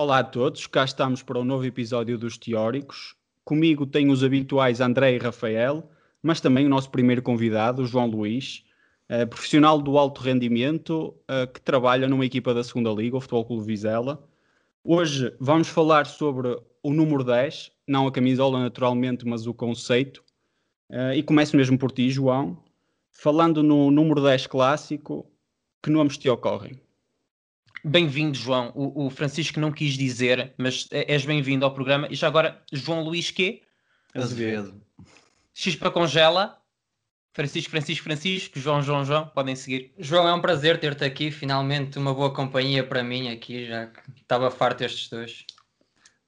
Olá a todos, cá estamos para um novo episódio dos Teóricos. Comigo tenho os habituais André e Rafael, mas também o nosso primeiro convidado, João Luís, uh, profissional do alto rendimento uh, que trabalha numa equipa da segunda Liga, o Futebol Clube Vizela. Hoje vamos falar sobre o número 10, não a camisola naturalmente, mas o conceito. Uh, e começo mesmo por ti, João. Falando no número 10 clássico, que nomes te ocorrem? Bem-vindo, João. O, o, Francisco não quis dizer, mas é, és bem-vindo ao programa. E já agora, João Luís quê? Azevedo. X para congela. Francisco, Francisco, Francisco, João, João, João, podem seguir. João, é um prazer ter-te aqui. Finalmente, uma boa companhia para mim aqui, já que estava farto estes dois.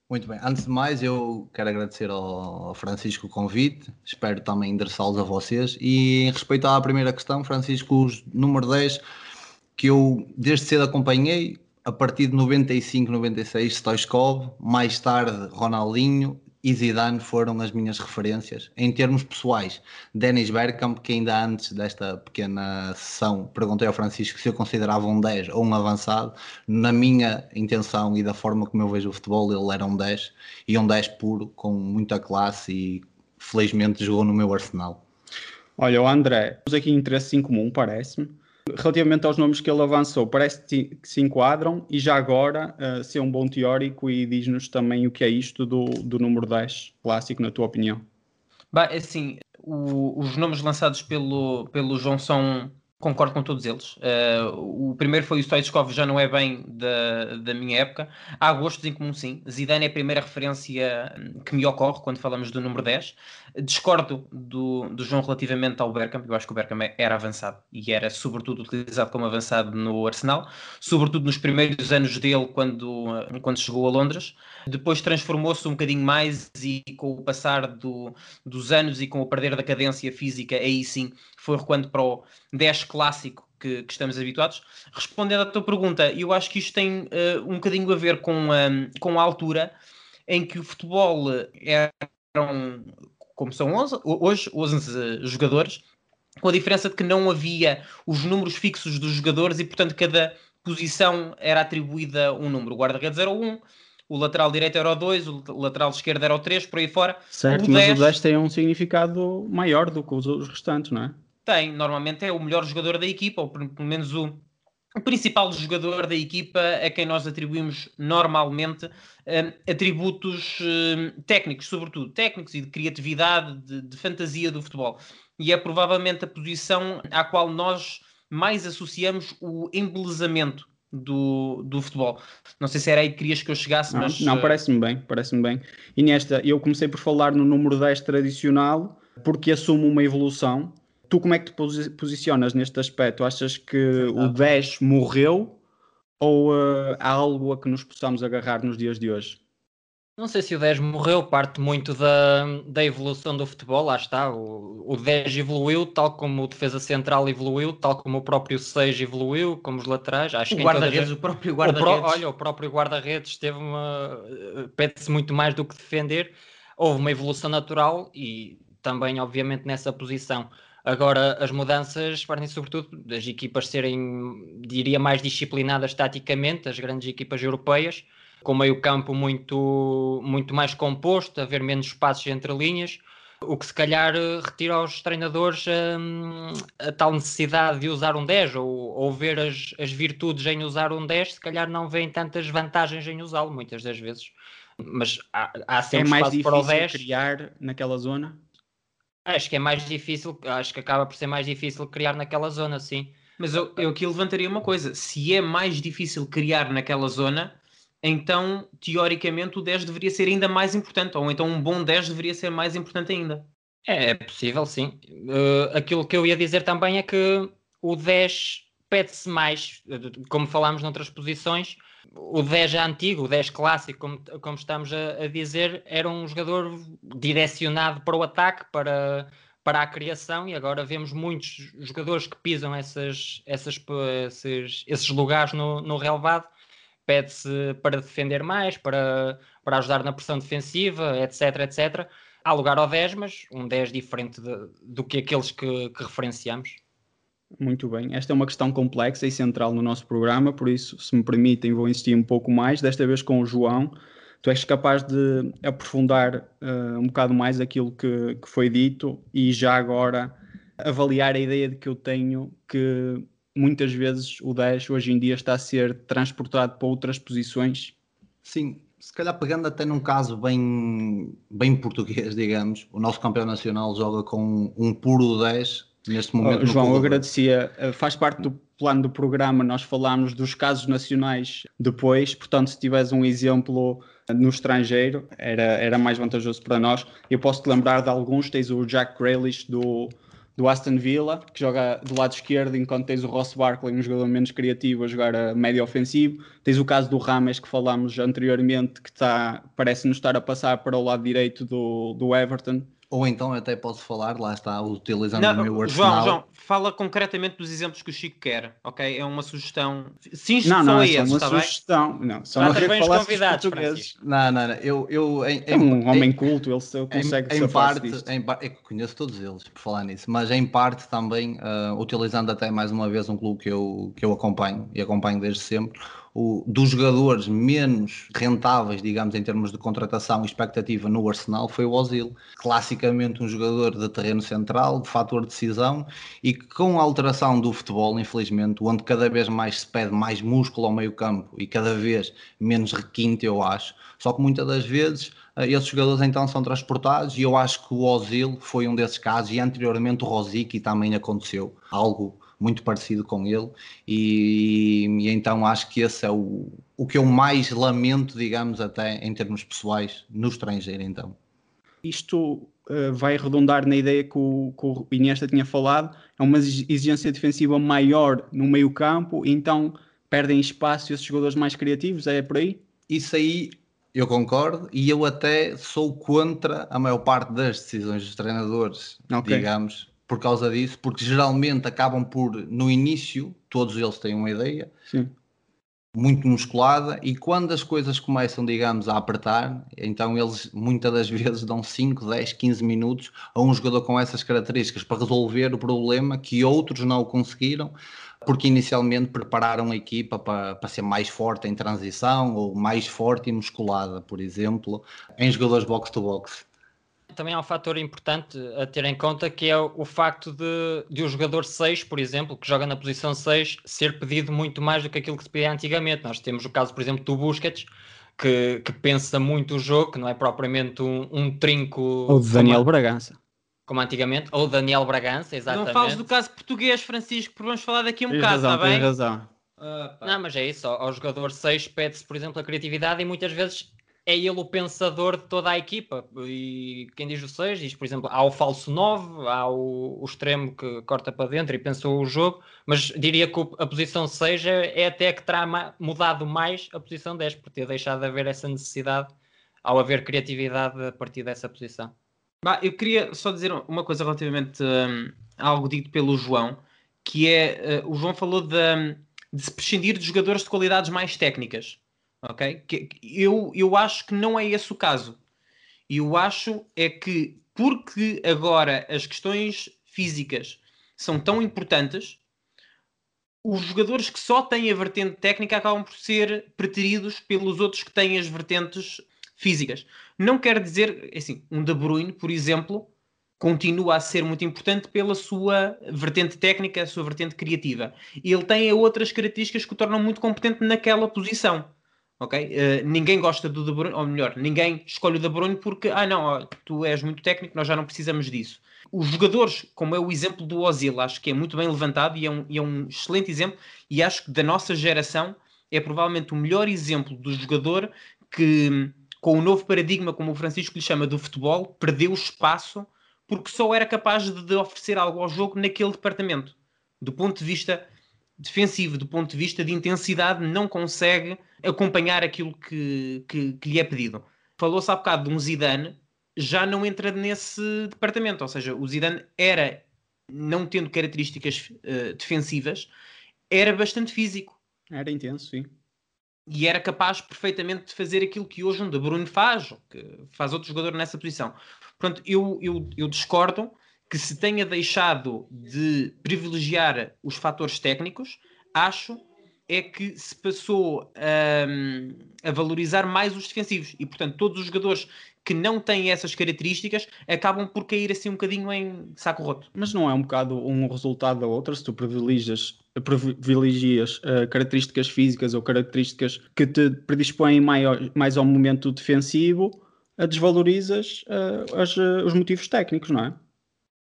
Muito bem. Antes de mais, eu quero agradecer ao Francisco o convite. Espero também endereçá-los a vocês. E em respeito à primeira questão, Francisco, os número 10 que eu desde cedo acompanhei, a partir de 95, 96, Stoichkov, mais tarde Ronaldinho e Zidane foram as minhas referências. Em termos pessoais, Dennis Bergkamp, que ainda antes desta pequena sessão perguntei ao Francisco se eu considerava um 10 ou um avançado. Na minha intenção e da forma como eu vejo o futebol, ele era um 10 e um 10 puro, com muita classe e felizmente jogou no meu arsenal. Olha, o André, temos aqui interesse em comum, parece-me relativamente aos nomes que ele avançou, parece que se enquadram e já agora uh, ser um bom teórico e diz-nos também o que é isto do, do número 10 clássico, na tua opinião. Bem, assim, o, os nomes lançados pelo, pelo João são Concordo com todos eles. Uh, o primeiro foi o Stoichkov, já não é bem da, da minha época. Há gostos em comum, sim. Zidane é a primeira referência hum, que me ocorre quando falamos do número 10. Discordo do, do João relativamente ao Bergkamp. Eu acho que o Bergkamp era avançado e era, sobretudo, utilizado como avançado no Arsenal, sobretudo nos primeiros anos dele, quando, quando chegou a Londres. Depois transformou-se um bocadinho mais e, com o passar do, dos anos e com o perder da cadência física, aí sim foi recuando para o 10 clássico que, que, estamos habituados. Respondendo à tua pergunta, eu acho que isto tem uh, um bocadinho a ver com, um, com a altura em que o futebol eram, como são 11, hoje, 11 jogadores, com a diferença de que não havia os números fixos dos jogadores e, portanto, cada posição era atribuída um número. O guarda-redes era o 1, o lateral direito era o 2, o lateral esquerdo era o 3, por aí fora. Certo, o mas 10... o 10 tem um significado maior do que os restantes, não é? Tem, normalmente é o melhor jogador da equipa, ou pelo menos o, o principal jogador da equipa a quem nós atribuímos normalmente um, atributos um, técnicos, sobretudo técnicos e de criatividade, de, de, fantasia do futebol. E é provavelmente a posição à qual nós mais associamos o embelezamento do, do futebol. Não sei se era aí que querias que eu chegasse, não, mas. Não, uh, parece-me bem, parece-me bem. E nesta, eu comecei por falar no número 10 tradicional, porque assumo uma evolução tu como é que te posicionas neste aspecto? Achas que o 10 morreu ou uh, há algo a que nos possamos agarrar nos dias de hoje? Não sei se o 10 morreu, parte muito da, da evolução do futebol, lá está. O, o 10 evoluiu, tal como o defesa central evoluiu, tal como o próprio 6 evoluiu, como os laterais. Acho o guarda-redes, o próprio guarda-redes. olha, o próprio guarda-redes teve uma. pede-se muito mais do que defender. Houve uma evolução natural e também, obviamente, nessa posição. Agora, as mudanças partem sobretudo das equipas serem, diria, mais disciplinadas taticamente, as grandes equipas europeias, com meio campo muito, muito mais composto, haver menos espaços entre linhas, o que se calhar retira aos treinadores hum, a tal necessidade de usar um 10 ou, ou ver as, as virtudes em usar um 10, se calhar não veem tantas vantagens em usá-lo, muitas das vezes. Mas há, há sempre é mais espaço para o 10. criar naquela zona? Acho que é mais difícil, acho que acaba por ser mais difícil criar naquela zona, sim. Mas eu, eu aqui levantaria uma coisa: se é mais difícil criar naquela zona, então teoricamente o 10 deveria ser ainda mais importante, ou então um bom 10 deveria ser mais importante ainda. É, é possível, sim. Uh, aquilo que eu ia dizer também é que o 10 pede-se mais, como falámos noutras posições, o 10 antigo, o 10 clássico, como, como estamos a, a, dizer, era um jogador direcionado para o ataque, para, para a criação, e agora vemos muitos jogadores que pisam essas, essas, esses, esses lugares no, no relevado. Pede-se para defender mais, para, para ajudar na pressão defensiva, etc, etc. Há lugar ao 10, mas um 10 diferente de, do que aqueles que, que referenciamos. Muito bem. Esta é uma questão complexa e central no nosso programa, por isso, se me permitem, vou insistir um pouco mais, desta vez com o João. Tu és capaz de aprofundar uh, um bocado mais aquilo que, que foi dito e já agora avaliar a ideia de que eu tenho que muitas vezes o 10 hoje em dia está a ser transportado para outras posições. Sim, se calhar pegando até num caso bem, bem português, digamos, o nosso campeão nacional joga com um puro 10 neste momento. Oh, João, eu agradecia, eh, faz parte do plano do programa, nós falámos dos casos nacionais depois, portanto, se tiveres um exemplo no estrangeiro, era, era mais vantajoso para nós. Eu posso te lembrar de alguns, tens o Jack Grealish do, do Aston Villa, que joga do lado esquerdo, enquanto tens o Ross Barkley, um jogador menos criativo, a jogar a médio ofensivo. Tens o caso do Rames, que falámos anteriormente, que está, parece-nos estar a passar para o lado direito do, do Everton. Ou então até posso falar, lá está, utilizando não, o meu arsenal. João, João, fala concretamente dos exemplos que o Chico quer, ok? É uma sugestão. Sim, não, não, é só esses, uma sugestão. Bem? Não, só não bem os convidados, portugueses. Não, não, não. Eu, eu, em, é um homem culto, ele consegue em, em parte, em parte, eu conheço todos eles, por falar nisso, mas em parte também, uh, utilizando até mais uma vez um clube que eu, que eu acompanho e acompanho desde sempre o, dos jogadores menos rentáveis, digamos, em termos de contratação e expectativa no Arsenal foi o Ozil. Classicamente um jogador de terreno central, de fator de decisão e que com a alteração do futebol, infelizmente, onde cada vez mais se pede mais músculo ao meio campo e cada vez menos requinte, eu acho. Só que muitas das vezes eh, esses jogadores então são transportados e eu acho que o Ozil foi um desses casos e anteriormente o Rosicky também aconteceu. Algo muito parecido com ele, e, e, então acho que esse é o, o que eu mais lamento, digamos, até em termos pessoais, no estrangeiro, então. Isto uh, vai redundar na ideia que o, que o Iniesta tinha falado, é uma exigência defensiva maior no meio campo, então perdem espaço esses jogadores mais criativos, é por aí? Isso aí eu concordo e eu até sou contra a maior parte das decisões dos treinadores, okay. digamos, por causa disso, porque geralmente acabam por, no início, todos eles têm uma ideia Sim. muito musculada, e quando as coisas começam, digamos, a apertar, então eles muitas das vezes dão 5, 10, 15 minutos a um jogador com essas características para resolver o problema que outros não conseguiram, porque inicialmente prepararam a equipa para, para ser mais forte em transição ou mais forte e musculada, por exemplo, em jogadores box-to-box. -box também há um fator importante a ter em conta que é o facto de, de o jogador 6, por exemplo, que joga na posição 6, ser pedido muito mais do que aquilo que se pedia antigamente. Nós temos o caso, por exemplo, do Busquets, que, que pensa muito o jogo, que não é propriamente um, um trinco. Ou de Daniel como, Bragança. Como antigamente, ou Daniel Bragança, exatamente. Não fales do caso português, Francisco, porque vamos falar daqui um tens bocado, está bem? Tens razão. Uh, não, mas é isso. Ao, ao jogador 6 pede-se, por exemplo, a criatividade e muitas vezes é ele o pensador de toda a equipa. E quem diz o 6 diz, por exemplo, há o falso 9, há o, o, extremo que corta para dentro e pensou o jogo, mas diria que a posição 6 é, é até que terá mudado mais a posição 10, por ter deixado de haver essa necessidade ao haver criatividade a partir dessa posição. Bah, eu queria só dizer uma coisa relativamente um, a algo dito pelo João, que é, uh, o João falou de, hum, de se prescindir de jogadores de qualidades mais técnicas ok? Que, eu, eu acho que não é esse o caso. Eu acho é que porque agora as questões físicas são tão importantes, os jogadores que só têm a vertente técnica acabam por ser preteridos pelos outros que têm as vertentes físicas. Não quer dizer, assim, um De Bruyne, por exemplo, continua a ser muito importante pela sua vertente técnica, a sua vertente criativa. E ele tem outras características que o tornam muito competente naquela posição ok? Uh, ninguém gosta do De Bruyne, ou melhor, ninguém escolhe o De Bruyne porque, ah não, ó, tu és muito técnico, nós já não precisamos disso. Os jogadores, como é o exemplo do Ozil, acho que é muito bem levantado e é um, e é um excelente exemplo, e acho que da nossa geração é provavelmente o melhor exemplo do jogador que, com o novo paradigma, como o Francisco lhe chama, do futebol, perdeu espaço porque só era capaz de, de oferecer algo ao jogo naquele departamento. Do ponto de vista defensivo, do ponto de vista de intensidade, não consegue acompanhar aquilo que, que, que lhe é pedido. Falou-se há bocado de um Zidane, já não entra nesse departamento, ou seja, o Zidane era, não tendo características uh, defensivas, era bastante físico. Era intenso, sim. E era capaz perfeitamente de fazer aquilo que hoje um De Bruyne faz, que faz outro jogador nessa posição. Portanto, eu, eu, eu discordo que se tenha deixado de privilegiar os fatores técnicos, acho é que se passou a, a valorizar mais os defensivos e, portanto, todos os jogadores que não têm essas características acabam por cair assim um bocadinho em saco roto. Mas não é um bocado um resultado da outra se tu privilegias, privilegias uh, características físicas ou características que te predispõem mais, mais ao momento defensivo, uh, desvalorizas uh, as, os motivos técnicos, não é?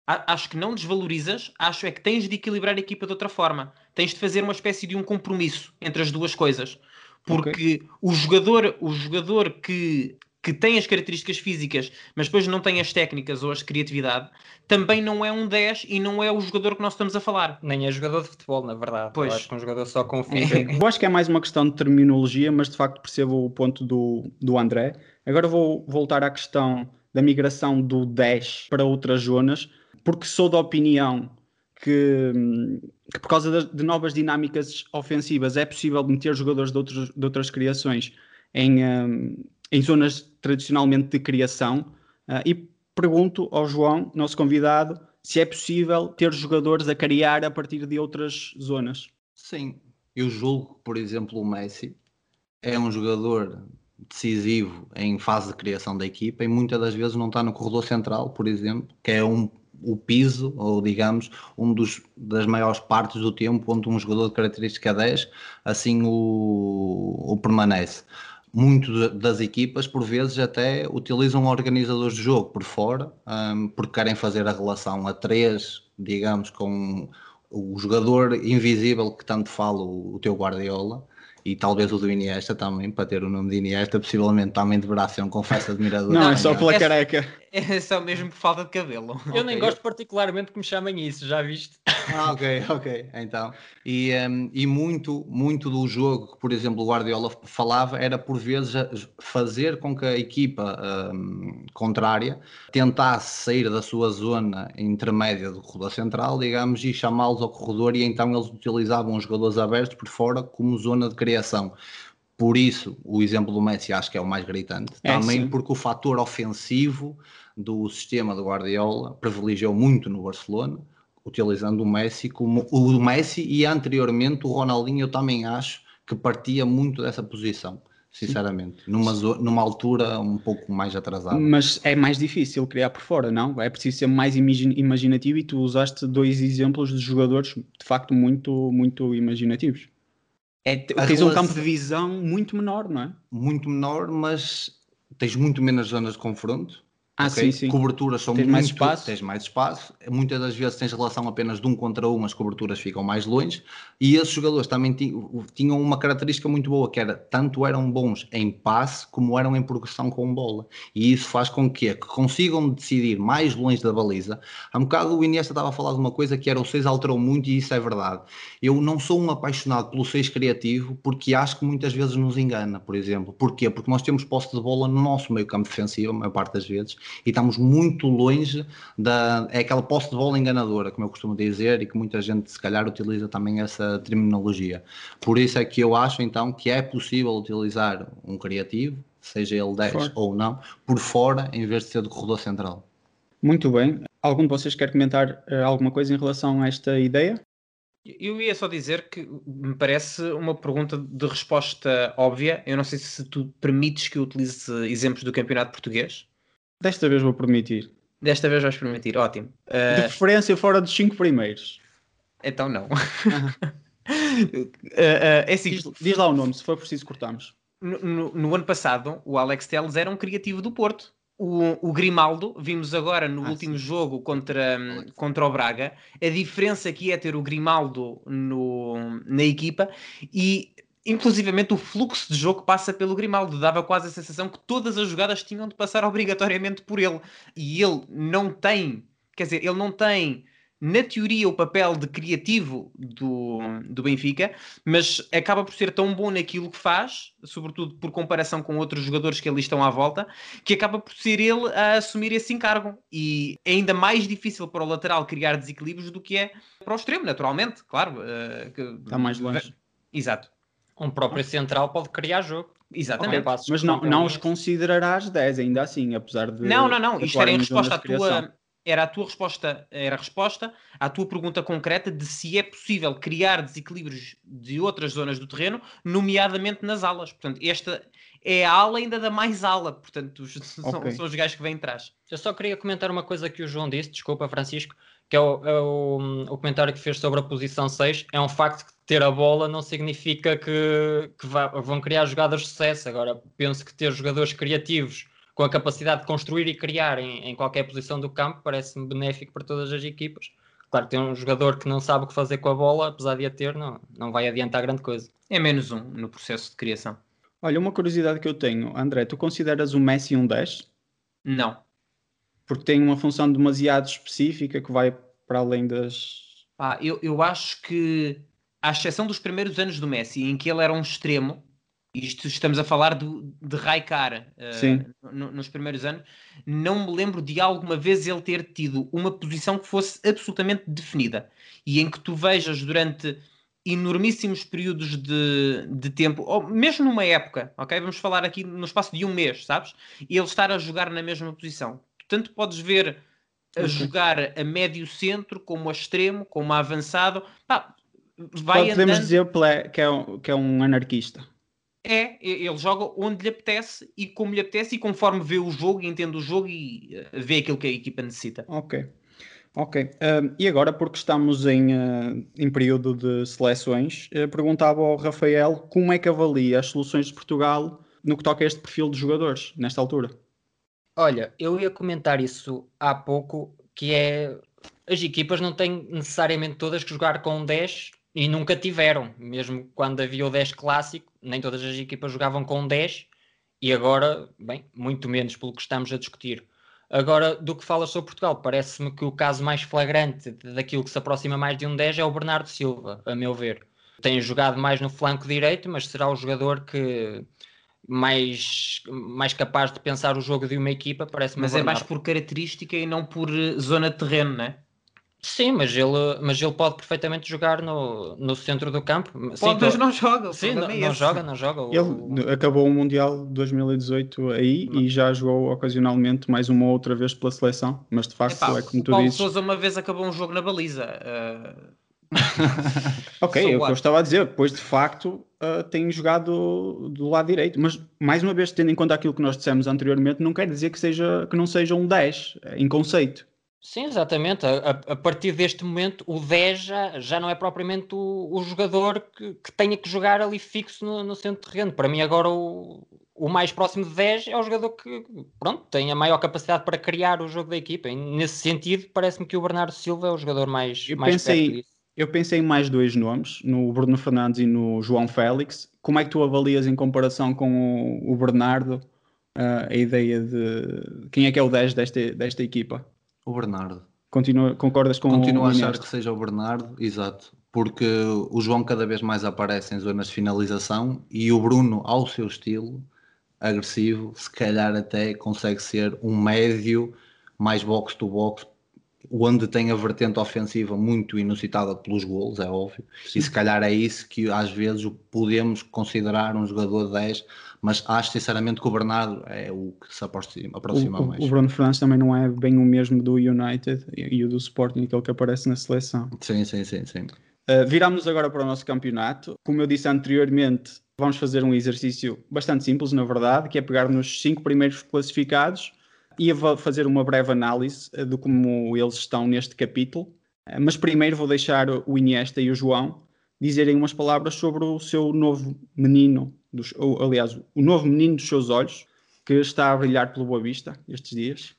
Acho que não desvalorizas, acho é que tens de equilibrar a equipa de outra forma. Tens de fazer uma espécie de um compromisso entre as duas coisas. Porque okay. o jogador, o jogador que, que tem as características físicas, mas depois não tem as técnicas ou a criatividade, também não é um 10 e não é o jogador que nós estamos a falar. Nem é jogador de futebol, na verdade. Pois. Eu acho que um jogador só confia. Eu acho que é mais uma questão de terminologia, mas de facto percebo o ponto do, do André. Agora vou voltar à questão da migração do 10 para outras zonas porque sou da opinião que, que por causa de, de, novas dinâmicas ofensivas é possível meter jogadores de, outros, de outras criações em, um, em zonas tradicionalmente de criação uh, e pergunto ao João, nosso convidado, se é possível ter jogadores a criar a partir de outras zonas. Sim, eu julgo por exemplo, o Messi é um jogador decisivo em fase de criação da equipa e muitas das vezes não está no corredor central, por exemplo, que é um o piso, ou digamos, um dos, das maiores partes do tempo onde um jogador de característica 10 assim o, o permanece. Muito das equipas, por vezes, até utilizam organizadores de jogo por fora, um, porque querem fazer a relação a 3, digamos, com o jogador invisível que tanto fala o, o teu Guardiola e talvez o do Iniesta também, para ter o nome de Iniesta, possivelmente também deverá ser um confesso admirador. Não, é só pela é, careca. É só mesmo por falta de cabelo. Eu okay. nem gosto particularmente que me chamem isso, já viste? Ah, ok, ok. Então, e, um, e muito, muito do jogo que, por exemplo, o Guardiola falava era por vezes fazer com que a equipa um, contrária tentasse sair da sua zona intermédia do corredor central, digamos, e chamá-los ao corredor, e então eles utilizavam os jogadores abertos por fora como zona de criação. Por isso, o exemplo do Messi acho que é o mais gritante. É, Também sim. porque o fator ofensivo do sistema do Guardiola privilegiou muito no Barcelona, utilizando o Messi como o Messi e anteriormente o Ronaldinho, eu também acho que partia muito dessa posição sinceramente, numa, numa altura um pouco mais atrasada. Mas é mais difícil criar por fora, não? É preciso ser mais imaginativo e tu usaste dois exemplos de jogadores de facto muito, muito imaginativos. É, tens um campo de visão muito menor, não é? Muito menor, mas tens muito menos zonas de confronto. Ah, okay? sim, sim. Coberturas são tens muito, mais espaço. Tens mais espaço. Muitas das vezes tens relação apenas de um contra um, as coberturas ficam mais longe. E esses jogadores também tinham uma característica muito boa, que era tanto eram bons em passe como eram em progressão com bola. E isso faz com que, que consigam decidir mais longe da baliza. Há um bocado o Iniesta estava a falar de uma coisa que era o 6 alterou muito e isso é verdade. Eu não sou um apaixonado pelo 6 criativo porque acho que muitas vezes nos engana, por exemplo. Porquê? Porque nós temos posse de bola no nosso meio campo defensivo, a maior parte das vezes e estamos muito longe da. É aquela posse de bola enganadora, como eu costumo dizer, e que muita gente, se calhar, utiliza também essa terminologia. Por isso é que eu acho, então, que é possível utilizar um criativo, seja ele 10 fora. ou não, por fora, em vez de ser do corredor central. Muito bem. Algum de vocês quer comentar uh, alguma coisa em relação a esta ideia? Eu ia só dizer que me parece uma pergunta de resposta óbvia. Eu não sei se tu permites que eu utilize exemplos do campeonato português. Desta vez vou permitir. Desta vez vais permitir, ótimo. Uh... De preferência fora dos cinco primeiros. Então não. uh, uh, é assim, diz, diz, lá o nome, se for preciso cortamos. No, no, no, ano passado, o Alex Telles era um criativo do Porto. O, o Grimaldo, vimos agora no ah, último sim. jogo contra, contra o Braga, a diferença que é ter o Grimaldo no, na equipa e inclusivamente o fluxo de jogo passa pelo Grimaldo. Dava quase a sensação que todas as jogadas tinham de passar obrigatoriamente por ele. E ele não tem, quer dizer, ele não tem na teoria o papel de criativo do, do Benfica, mas acaba por ser tão bom naquilo que faz, sobretudo por comparação com outros jogadores que ali estão à volta, que acaba por ser ele a assumir esse encargo. E é ainda mais difícil para o lateral criar desequilíbrios do que é para o extremo, naturalmente, claro. Uh, que... Está mais longe. Exato. Um próprio central pode criar jogo. Exatamente. Mas não, não os considerarás 10 ainda assim, apesar de. Não, não, não. Isto era em resposta à tua, era a tua resposta, era a resposta à tua pergunta concreta de se é possível criar desequilíbrios de outras zonas do terreno, nomeadamente nas alas. Portanto, esta é a ala ainda da mais ala, portanto, os, okay. são, os gajos que vêm atrás. Eu só queria comentar uma coisa que o João disse, desculpa, Francisco, que é o, é o, o comentário que fez sobre a posição 6. É um facto que ter a bola não significa que, que vá, vão criar jogadas de sucesso. Agora, penso que ter jogadores criativos com a capacidade de construir e criar em, em qualquer posição do campo parece-me benéfico para todas as equipas. Claro, tem um jogador que não sabe o que fazer com a bola, apesar de a ter, não, não vai adiantar grande coisa. É menos um no processo de criação. Olha, uma curiosidade que eu tenho, André, tu consideras o Messi um 10? Não. Porque tem uma função demasiado específica que vai para além das. Ah, eu, eu acho que, à exceção dos primeiros anos do Messi, em que ele era um extremo, isto estamos a falar do, de Raikar uh, no, nos primeiros anos, não me lembro de alguma vez ele ter tido uma posição que fosse absolutamente definida e em que tu vejas durante enormíssimos períodos de, de tempo, ou mesmo numa época, ok? Vamos falar aqui no espaço de um mês, sabes? E ele estar a jogar na mesma posição. Tanto podes ver a okay. jogar a médio centro, como a extremo, como a avançado. Pá, vai Podemos andando... dizer que é, um, que é um anarquista. É, ele joga onde lhe apetece e como lhe apetece e conforme vê o jogo, entende o jogo e eh, vê aquilo que a equipa necessita. Ok. Ok. Uh, e agora, porque estamos em, uh, em período de seleções, uh, perguntava ao Rafael como é que avalia as soluções de Portugal no que toca a este perfil de jogadores, nesta altura. Olha, eu ia comentar isso há pouco, que é as equipas não têm necessariamente todas que jogar com 10 e nunca tiveram, mesmo quando havia o 10 clássico, nem todas as equipas jogavam com 10 e agora, bem, muito menos pelo que estamos a discutir. Agora, do que falas sobre Portugal, parece-me que o caso mais flagrante daquilo que se aproxima mais de um 10 é o Bernardo Silva, a meu ver. Tem jogado mais no flanco direito, mas será o jogador que mais, mais capaz de pensar o jogo de uma equipa, parece-me. Mas é mais por característica e não por eh, zona de terreno, não é? Sim, mas ele, mas ele pode perfeitamente jogar no, no centro do campo. Pode, Sim, mas não joga. Sim, não, é não joga, não joga. Ele acabou o Mundial 2018 aí e já jogou ocasionalmente mais uma ou outra vez pela seleção, mas de facto Epá, é como tu Paulo dizes. Sousa uma vez acabou um jogo na baliza. Uh... ok, é o que eu estava a dizer, depois de facto uh, tem jogado do lado direito, mas mais uma vez, tendo em conta aquilo que nós dissemos anteriormente, não quer dizer que, seja, que não seja um 10 em conceito. Sim, exatamente. A, a, partir deste momento, o 10 já, já não é propriamente o, o jogador que, que, tenha que jogar ali fixo no, no centro de terreno. Para mim, agora, o, o mais próximo de 10 é o jogador que pronto, tem a maior capacidade para criar o jogo da equipa. E nesse sentido, parece-me que o Bernardo Silva é o jogador mais, eu mais pensei, Eu pensei em mais dois nomes, no Bruno Fernandes e no João Félix. Como é que tu avalias em comparação com o, o Bernardo uh, a ideia de quem é que é o 10 desta, desta equipa? O Bernardo. Continua, concordas com Continuo o a achar que seja o Bernardo, exato, porque o João cada vez mais aparece em zonas de finalização e o Bruno, ao seu estilo agressivo, se calhar até consegue ser um médio mais box-to-box, onde tem a vertente ofensiva muito inusitada pelos golos, é óbvio, Sim. e se calhar é isso que às vezes podemos considerar um jogador 10 mas acho sinceramente que o Bernardo é o que se aproxima, aproxima o, mais. O Bruno Fernandes também não é bem o mesmo do United e, o do Sporting, aquele que aparece na seleção. Sim, sim, sim. sim. Uh, Viramos agora para o nosso campeonato. Como eu disse anteriormente, vamos fazer um exercício bastante simples, na verdade, que é pegar nos cinco primeiros classificados e fazer uma breve análise uh, de como eles estão neste capítulo. Uh, mas primeiro vou deixar o Iniesta e o João dizerem umas palavras sobre o seu novo menino dos, ou, aliás, o novo menino dos seus olhos, que está a brilhar pelo Boa Vista estes dias.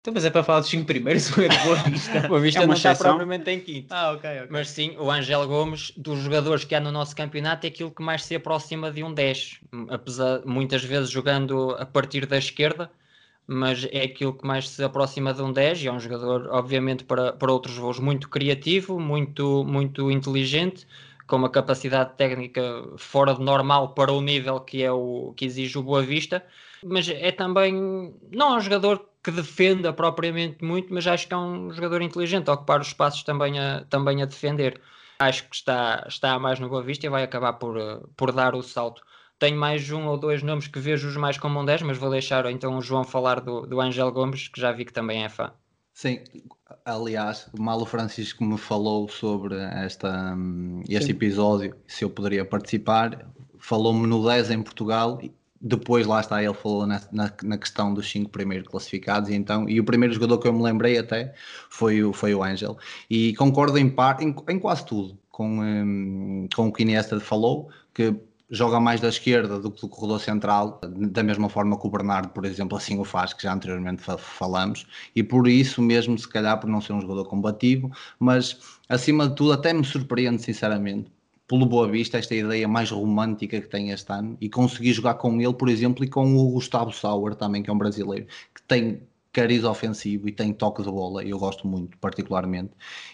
Então, mas é para falar dos 5 primeiros, ou é do Boa Vista? Boa Vista é não está propriamente em quinto. Ah, ok, ok. Mas sim, o Angel Gomes, dos jogadores que há no nosso campeonato, é aquilo que mais se aproxima de um 10. Apesar muitas vezes jogando a partir da esquerda, mas é aquilo que mais se aproxima de um 10 e é um jogador, obviamente, para, para outros voos muito criativo, muito, muito inteligente, com uma capacidade técnica fora de normal para o nível que é o que exige o Boa Vista, mas é também não é um jogador que defenda propriamente muito, mas acho que é um jogador inteligente a ocupar os espaços também a, também a defender. Acho que está, está mais no Boa Vista e vai acabar por, por dar o salto. Tenho mais um ou dois nomes que vejo os mais como um 10, mas vou deixar então o João falar do, do Angel Gomes, que já vi que também é fã. Sim, aliás, mal o Francisco me falou sobre esta, este Sim. episódio, se eu poderia participar, falou-me no 10 em Portugal, depois lá está, ele falou na, na, na, questão dos cinco primeiros classificados, e, então, e o primeiro jogador que eu me lembrei até foi o, foi o Angel, e concordo em, par, em, em quase tudo com, um, com o que Iniesta falou, que joga mais da esquerda do que do corredor central, da mesma forma que o Bernardo, por exemplo, assim o faz, que já anteriormente falamos, e por isso mesmo, se calhar, por não ser um jogador combativo, mas acima de tudo, até me surpreende, sinceramente, pelo Boa Vista, esta ideia mais romântica que tem este ano, e conseguir jogar com ele, por exemplo, e com o Gustavo Sauer também, que é um brasileiro, que tem cariz ofensivo e tem toque de bola, eu gosto muito, particularmente,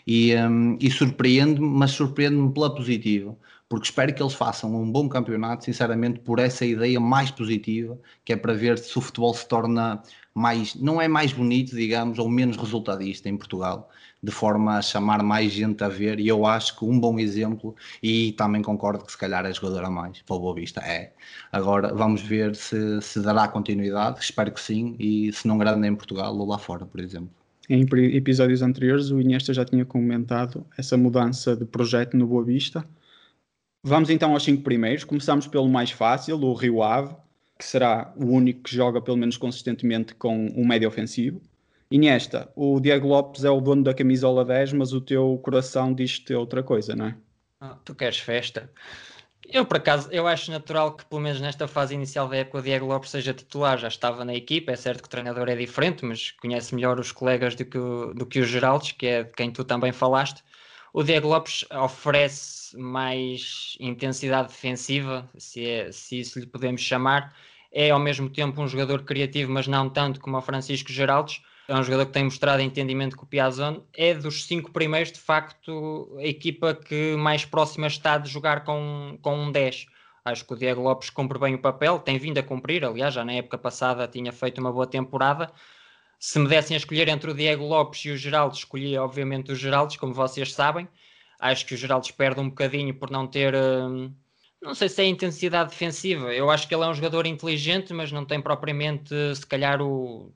e, um, e surpreende-me, mas surpreende-me pela positiva, porque espero que eles façam um bom campeonato, sinceramente, por essa ideia mais positiva, que é para ver se o futebol se torna mais, não é mais bonito, digamos, ou menos resultadista em Portugal, de forma a chamar mais gente a ver, e eu acho que um bom exemplo, e também concordo que se calhar é jogador a mais, para o Boa Vista, é. Agora vamos ver se, se dará continuidade, espero que sim, e se não grande em Portugal ou lá fora, por exemplo. Em episódios anteriores, o Iniesta já tinha comentado essa mudança de projeto no Boa Vista, Vamos então aos cinco primeiros. Começamos pelo mais fácil, o Rio Ave, que será o único que joga pelo menos consistentemente com um médio ofensivo. Iniesta, o Diego Lopes é o dono da camisola 10, mas o teu coração diz-te outra coisa, não é? Ah, tu queres festa? Eu, por acaso, eu acho natural que, pelo menos nesta fase inicial da época, o Diego Lopes seja titular. Já estava na equipa, é certo que o treinador é diferente, mas conhece melhor os colegas do que, o, do que o Geraldes, que é de quem tu também falaste. O Diego Lopes oferece mais intensidade defensiva, se, é, se isso lhe podemos chamar. É ao mesmo tempo um jogador criativo, mas não tanto como o Francisco Geraldes. É um jogador que tem mostrado entendimento com o Piazon. É dos cinco primeiros, de facto, a equipa que mais próxima está de jogar com, com um 10. Acho que o Diego Lopes cumpre bem o papel, tem vindo a cumprir. Aliás, já na época passada tinha feito uma boa temporada se me dessem a escolher entre o Diego Lopes e o Geraldo, escolhia obviamente o Geraldo, como vocês sabem. Acho que o Geraldo perde um bocadinho por não ter, hum, não sei se é intensidade defensiva. Eu acho que ele é um jogador inteligente, mas não tem propriamente, se calhar, o.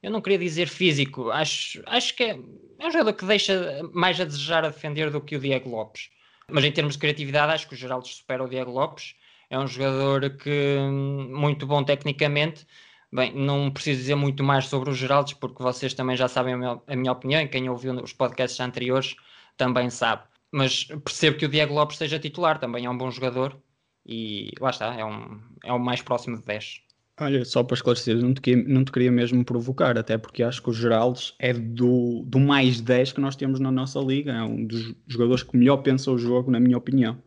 Eu não queria dizer físico, acho, acho que é, é um jogador que deixa mais a desejar a defender do que o Diego Lopes. Mas em termos de criatividade, acho que o Geraldo supera o Diego Lopes. É um jogador que hum, muito bom tecnicamente, Bem, não preciso dizer muito mais sobre os Geraldes, porque vocês também já sabem a minha, a minha opinião, e quem ouviu os podcasts anteriores também sabe. Mas percebo que o Diego Lopes seja titular, também é um bom jogador, e lá está, é, um, é o mais próximo de 10. Olha, só para esclarecer, não te, não te queria mesmo provocar, até porque acho que o Geraldes é do, do mais 10 que nós temos na nossa liga, é um dos jogadores que melhor pensa o jogo, na minha opinião.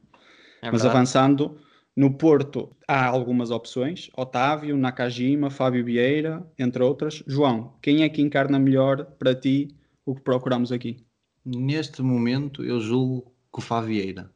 É Mas avançando, no Porto há algumas opções: Otávio, Nakajima, Fábio Vieira, entre outras. João, quem é que encarna melhor para ti o que procuramos aqui? Neste momento, eu julgo que o Fábio Vieira.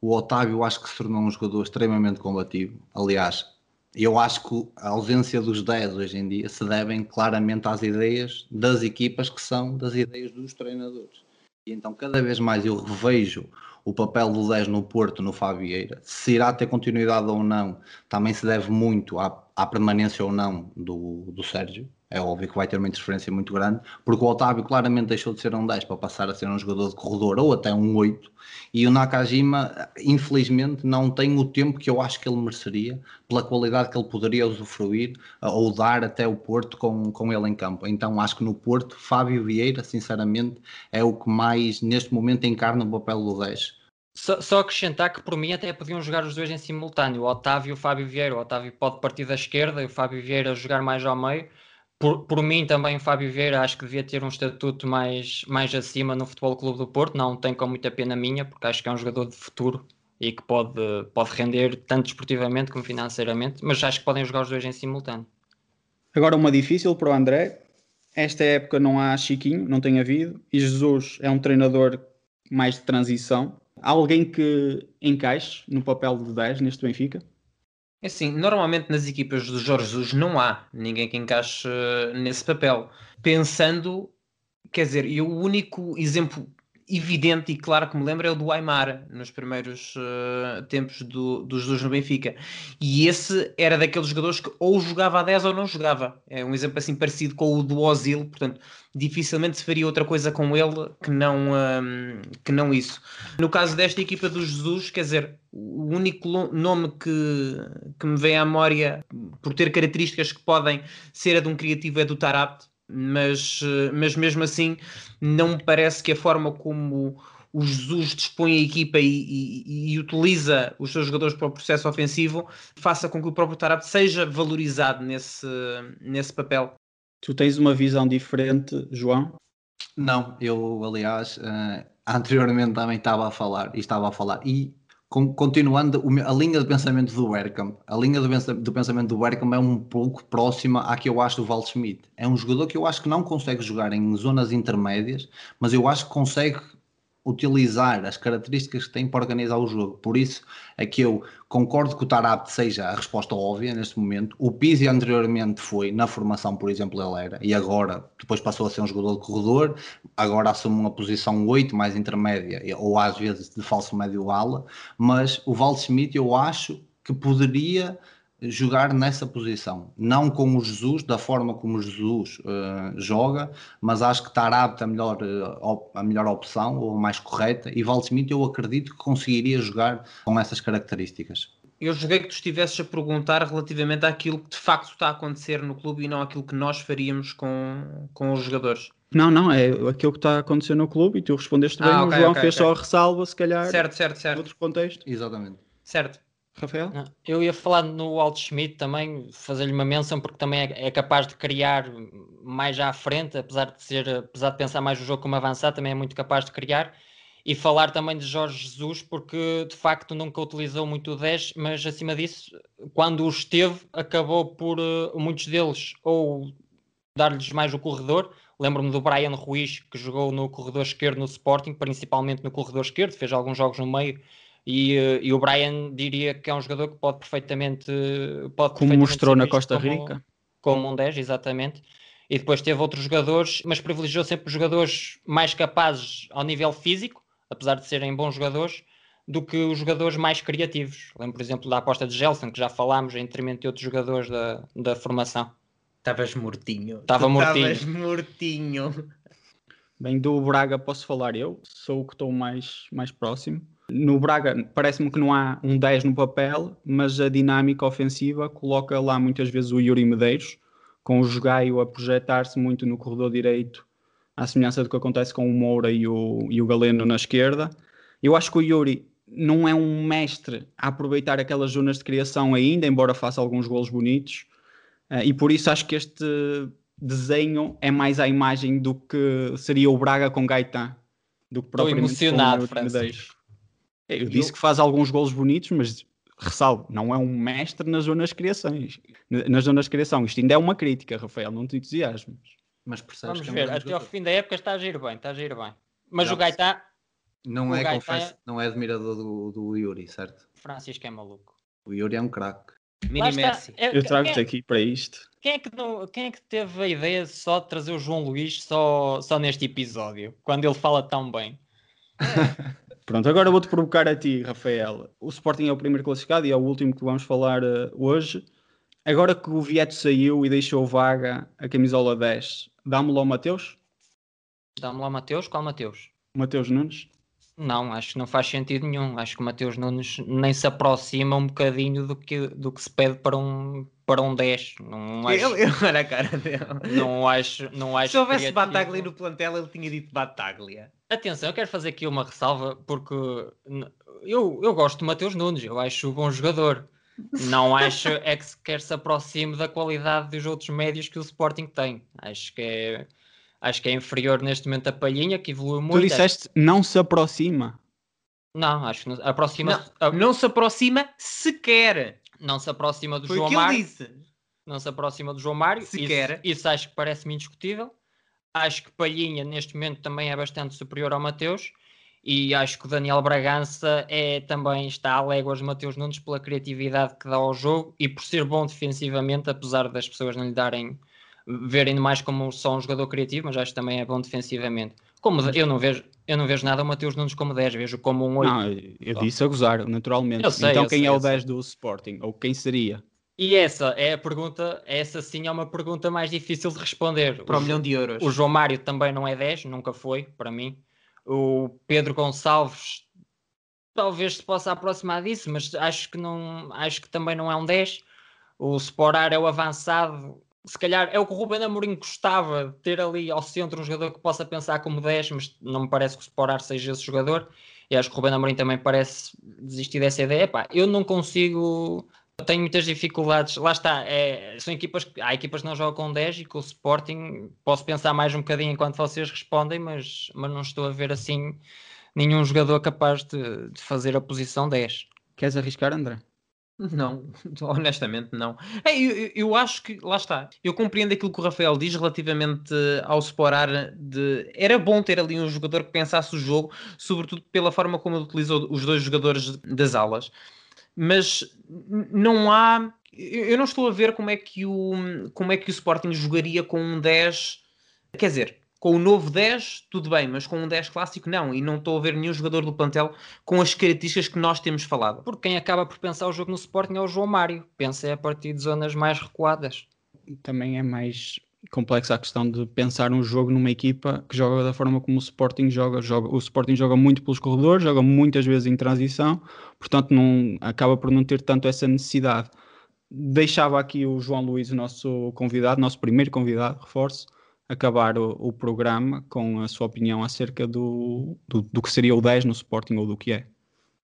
O Otávio acho que se tornou um jogador extremamente combativo. Aliás, eu acho que a ausência dos 10 hoje em dia se devem claramente às ideias das equipas que são das ideias dos treinadores. E então, cada vez mais eu revejo o papel do 10 no Porto, no Fabieira, se irá ter continuidade ou não, também se deve muito à, à permanência ou não do, do Sérgio. É óbvio que vai ter uma interferência muito grande, porque o Otávio claramente deixou de ser um 10 para passar a ser um jogador de corredor ou até um 8, e o Nakajima, infelizmente, não tem o tempo que eu acho que ele mereceria, pela qualidade que ele poderia usufruir ou dar até o Porto com, com ele em campo. Então acho que no Porto, Fábio Vieira, sinceramente, é o que mais neste momento encarna o papel do 10. Só, só, acrescentar que por mim até podiam jogar os dois em simultâneo, o Otávio e o Fábio Vieira. O Otávio pode partir da esquerda e o Fábio Vieira jogar mais ao meio por, por mim também Fábio Vieira acho que devia ter um estatuto mais, mais acima no Futebol Clube do Porto, não tem com muita pena minha, porque acho que é um jogador de futuro e que pode, pode render tanto esportivamente como financeiramente, mas acho que podem jogar os dois em simultâneo. Agora uma difícil para o André, esta época não há Chiquinho, não tem havido, e Jesus é um treinador mais de transição. Há alguém que encaixe no papel de 10 neste Benfica? É assim, normalmente nas equipas do Jorge Jesus não há ninguém que encaixe eh, nesse papel. Pensando, quer dizer, e o único exemplo evidente e claro que me lembro é o do Aymar, nos primeiros uh, tempos do, dos dois no Benfica. E esse era daqueles jogadores que ou jogava a 10 ou não jogava. É um exemplo assim parecido com o do Ozil, portanto, dificilmente se faria outra coisa com ele que não, um, que não isso. No caso desta equipa do Jesus, quer dizer, o único nome que, que me vem à memória por ter características que podem ser a de um criativo é do Tarabt, mas, eh, mas mesmo assim não me parece que a forma como o Jesus dispõe a equipa e, e, e, utiliza os seus jogadores para o processo ofensivo faça com que o próprio Tarab seja valorizado nesse, nesse papel. Tu tens uma visão diferente, João? Não, eu aliás uh, anteriormente também estava a falar e estava a falar e continuando a linha de pensamento do Bergkamp, a linha do pensamento do Bergkamp é um pouco próxima à que eu acho do Val Schmidt. É um jogador que eu acho que não consegue jogar em zonas intermédias, mas eu acho que consegue utilizar as características que tem para organizar o jogo. Por isso é que eu concordo que o Tarap seja a resposta óbvia neste momento. O Pizzi anteriormente foi, na formação, por exemplo, ele era, e agora, depois passou a ser um jogador de corredor, agora assume uma posição 8 mais intermédia, ou às vezes de falso médio ala, mas o Val eu acho que poderia jogar nessa posição. Não com o Jesus, da forma como o Jesus uh, joga, mas acho que Tarab é a melhor, uh, a melhor opção, ou a mais correta, e Valdemito eu acredito que conseguiria jogar com essas características. Eu joguei que tu estivesses a perguntar relativamente àquilo que de facto está a acontecer no clube e não aquilo que nós faríamos com, com os jogadores. Não, não, é aquilo que está a acontecer no clube e tu respondeste bem, ah, okay, o João okay, fez okay. só a ressalva, se calhar, certo, certo, certo. outro contexto. Exatamente. Certo. Rafael? Eu ia falar no Alt Schmidt também, fazer-lhe uma menção, porque também é, é, capaz de criar mais à frente, apesar de ser, apesar de pensar mais o jogo como avançar, também é muito capaz de criar. E falar também de Jorge Jesus, porque de facto nunca utilizou muito o 10, mas acima disso, quando o esteve, acabou por uh, muitos deles ou dar-lhes mais o corredor. Lembro-me do Brian Ruiz, que jogou no corredor esquerdo no Sporting, principalmente no corredor esquerdo, fez alguns jogos no meio e, eh, e, o Brian diria que é um jogador que pode perfeitamente. Pode como perfeitamente mostrou na Costa Rica. Como, como um 10, exatamente. E depois teve outros jogadores, mas privilegiou sempre os jogadores mais capazes ao nível físico, apesar de serem bons jogadores, do que os jogadores mais criativos. Lembro, por exemplo, da aposta de Gelson, que já falámos, em detrimento de outros jogadores da, da formação. Estavas mortinho. Estava mortinho. Estavas mortinho. Bem, do Braga posso falar eu, sou o que estou mais, mais próximo. No Braga, parece-me que não há um 10 no papel, mas a dinâmica ofensiva coloca lá muitas vezes o Yuri Medeiros, com o Jogaio a projetar-se muito no corredor direito, à semelhança do que acontece com o Moura e o, e o Galeno na esquerda. Eu acho que o Yuri não é um mestre a aproveitar aquelas zonas de criação ainda, embora faça alguns golos bonitos, uh, e por isso acho que este desenho é mais à imagem do que seria o Braga com Gaetan, do que Estou emocionado, com o Medeiros. Eu disse eu... que faz alguns golos bonitos, mas ressalvo, não é um mestre nas zonas de criações. Nas zonas de criação. Isto ainda é uma crítica, Rafael, não te entusiasmes. Mas percebes Vamos ver, é até ao fim da época está a agir bem, está a agir bem. Mas não, o Gaitá... Não é, confesso, não é admirador do, do Yuri, certo? Francisco é maluco. O Yuri é um craque. Mini Messi. É, eu trago-te é, aqui para isto. Quem é, que não, quem é que teve a ideia só de trazer o João Luís só, só neste episódio, quando ele fala tão bem? Pronto, agora vou-te provocar a ti, Rafael. O Sporting é o primeiro classificado e é o último que vamos falar uh, hoje. Agora que o Vieto saiu e deixou vaga a camisola 10, dá-me lá o Mateus? Dá-me lá o Mateus? Qual Mateus? Mateus Nunes? Não, acho que não faz sentido nenhum. Acho que o Mateus Nunes nem se aproxima um bocadinho do que, do que se pede para um, para um 10. Não acho, eu, eu olha a cara dele. Não acho, não acho Se houvesse criativo. Bataglia no plantel, ele tinha dito Bataglia. Atenção, eu quero fazer aqui uma ressalva porque eu, eu gosto de Mateus Nunes, eu acho um bom jogador. Não acho é que sequer se aproxime da qualidade dos outros médios que o Sporting tem. Acho que é Acho que é inferior neste momento a Palhinha, que evoluiu muito. Tu disseste não se aproxima. Não, acho que não, aproxima não, não se aproxima sequer. Não se aproxima do Foi João Mário. Disse. Não se aproxima do João Mário. Sequer. Isso, isso acho que parece-me indiscutível. Acho que Palhinha neste momento também é bastante superior ao Mateus. E acho que o Daniel Bragança é, também está a léguas de Mateus Nunes pela criatividade que dá ao jogo e por ser bom defensivamente, apesar das pessoas não lhe darem verem mais como só um jogador criativo, mas acho que também é bom defensivamente. Como eu não vejo, Eu não vejo nada o Mateus Nunes como 10, vejo como um 8. Não, eu disse a gozar, naturalmente. Eu sei, então eu quem sei, é o eu sei. 10 do Sporting? Ou quem seria? E essa é a pergunta, essa sim é uma pergunta mais difícil de responder. Para O um milhão de euros. O João Mário também não é 10, nunca foi, para mim. O Pedro Gonçalves talvez se possa aproximar disso, mas acho que, não, acho que também não é um 10. O Sporar é o avançado. Se calhar é o que o Ruben Amorim gostava de ter ali ao centro um jogador que possa pensar como 10, mas não me parece que o Sporar seja esse jogador. E acho que o Ruben Amorim também parece desistir dessa ideia. Epá, eu não consigo tenho muitas dificuldades. Lá está, é, são equipas que há equipas que não jogam com 10 e com o Sporting posso pensar mais um bocadinho enquanto vocês respondem, mas, mas não estou a ver assim nenhum jogador capaz de, de fazer a posição 10. Queres arriscar, André? Não, honestamente não. É, eu, eu- acho que, lá está, eu compreendo aquilo que o Rafael diz relativamente ao Sporar de era bom ter ali um jogador que pensasse o jogo, sobretudo pela forma como ele utilizou os dois jogadores das alas. Mas não há. Eu eu não estou a ver como é que o, como é que o Sporting jogaria com um 10. Quer dizer, com o novo 10, tudo bem, mas com um 10 clássico, não. E não estou a ver nenhum jogador do plantel com as características que nós temos falado. Porque quem acaba por pensar o jogo no Sporting é o João Mário. Pensa é a partir de zonas mais recuadas. Também é mais complexa a questão de pensar um jogo numa equipa que joga da forma como o Sporting joga. joga o Sporting joga muito pelos corredores, joga muitas vezes em transição, portanto não, acaba por não ter tanto essa necessidade. Deixava aqui o João Luís, o nosso convidado, nosso primeiro convidado, reforço, acabar o, o programa com a sua opinião acerca do, do, do que seria o 10 no Sporting ou do que é.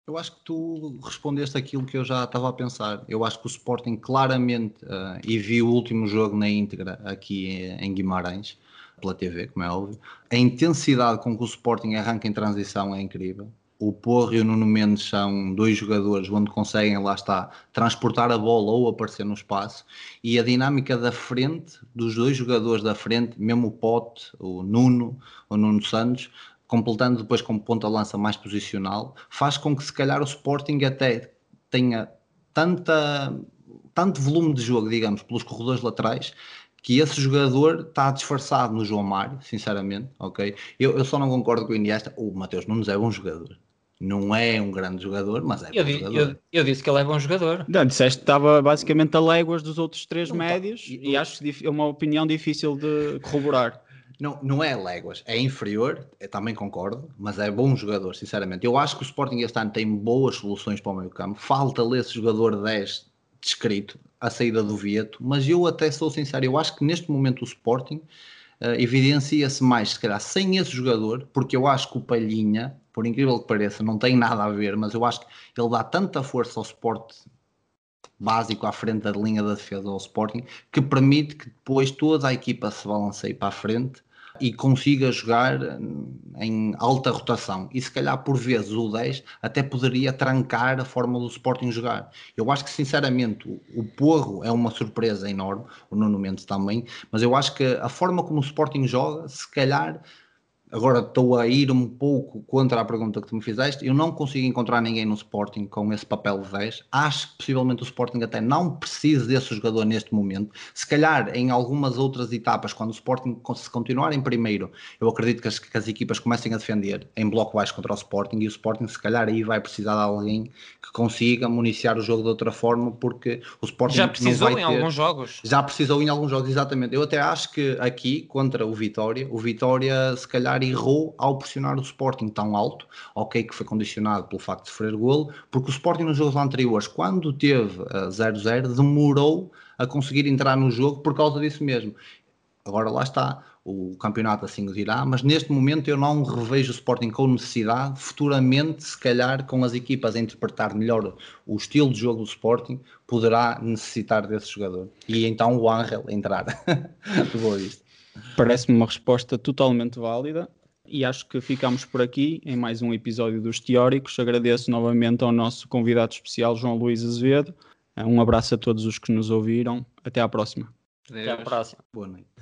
Eu acho que tu respondeste aquilo que eu já estava a pensar. Eu acho que o Sporting claramente, eh, e vi o último jogo na íntegra aqui em Guimarães, pela TV, como é óbvio, a intensidade com que o Sporting arranca em transição é incrível. O Porro e o Nuno Mendes são dois jogadores onde conseguem, lá está, transportar a bola ou aparecer no espaço. E a dinâmica da frente, dos dois jogadores da frente, mesmo o Pote, o Nuno, o Nuno Santos, completando depois com ponta-lança mais posicional, faz com que se calhar o Sporting até tenha tanta, tanto volume de jogo, digamos, pelos corredores laterais, que esse jogador está disfarçado no João Mário, sinceramente, ok? Eu, eu só não concordo com o Iniesta. O Mateus Nunes é bom jogador. Não é um grande jogador, mas é Eu, bom di- jogador. eu- eu disse que ele é bom jogador. Não, disseste que estava basicamente a léguas dos outros três Não tá. médios E- e acho dif- é uma opinião difícil de corroborar. Não, não é léguas, é inferior, eu também concordo, mas é bom jogador, sinceramente. Eu acho que o Sporting este ano tem boas soluções para o meio campo. Falta-lhe esse jogador 10 descrito, a saída do Vieto, mas eu até sou sincero, eu acho que neste momento o Sporting eh, evidencia-se mais, se calhar, sem esse jogador, porque eu acho que o Palhinha, por incrível que pareça, não tem nada a ver, mas eu acho que ele dá tanta força ao suporte básico à frente da linha da defesa ao Sporting, que permite que depois toda a equipa se balanceie para a frente e consiga jogar em alta rotação. E se calhar por vezes o 10 até poderia trancar a forma do Sporting jogar. Eu acho que sinceramente o Porro é uma surpresa enorme, o Nuno Mendes também, mas eu acho que a forma como o Sporting joga, se calhar agora estou a ir um pouco contra a pergunta que tu me fizeste. Eu não consigo encontrar ninguém no Sporting com esse papel de 10. Acho que possivelmente o Sporting até não precisa desse jogador neste momento. Se calhar em algumas outras etapas, quando o Sporting se continuar em primeiro, eu acredito que as, que as equipas comecem a defender em bloco baixo contra o Sporting e o Sporting se calhar aí vai precisar de alguém que consiga municiar o jogo de outra forma porque o Sporting Já precisou em ter- alguns jogos. já precisou em alguns jogos, exatamente. Eu até acho que aqui, contra o Vitória, o Vitória se calhar errou ao pressionar o Sporting tão alto, ok, que foi condicionado pelo facto de sofrer golo, porque o Sporting nos jogos anteriores, quando teve eh, 0-0, demorou a conseguir entrar no jogo por causa disso mesmo. Agora lá está, o campeonato assim o dirá, mas neste momento eu não revejo o Sporting com necessidade. Futuramente, se calhar, com as equipas a interpretar melhor o estilo de jogo do Sporting, poderá necessitar desse jogador. E então o Ángel entrar. boa vista. Parece-me uma resposta totalmente válida e acho que ficamos por aqui em mais um episódio dos Teóricos. Agradeço novamente ao nosso convidado especial, João Luís Azevedo. Um abraço a todos os que nos ouviram. Até à próxima. Até à próxima. Boa noite.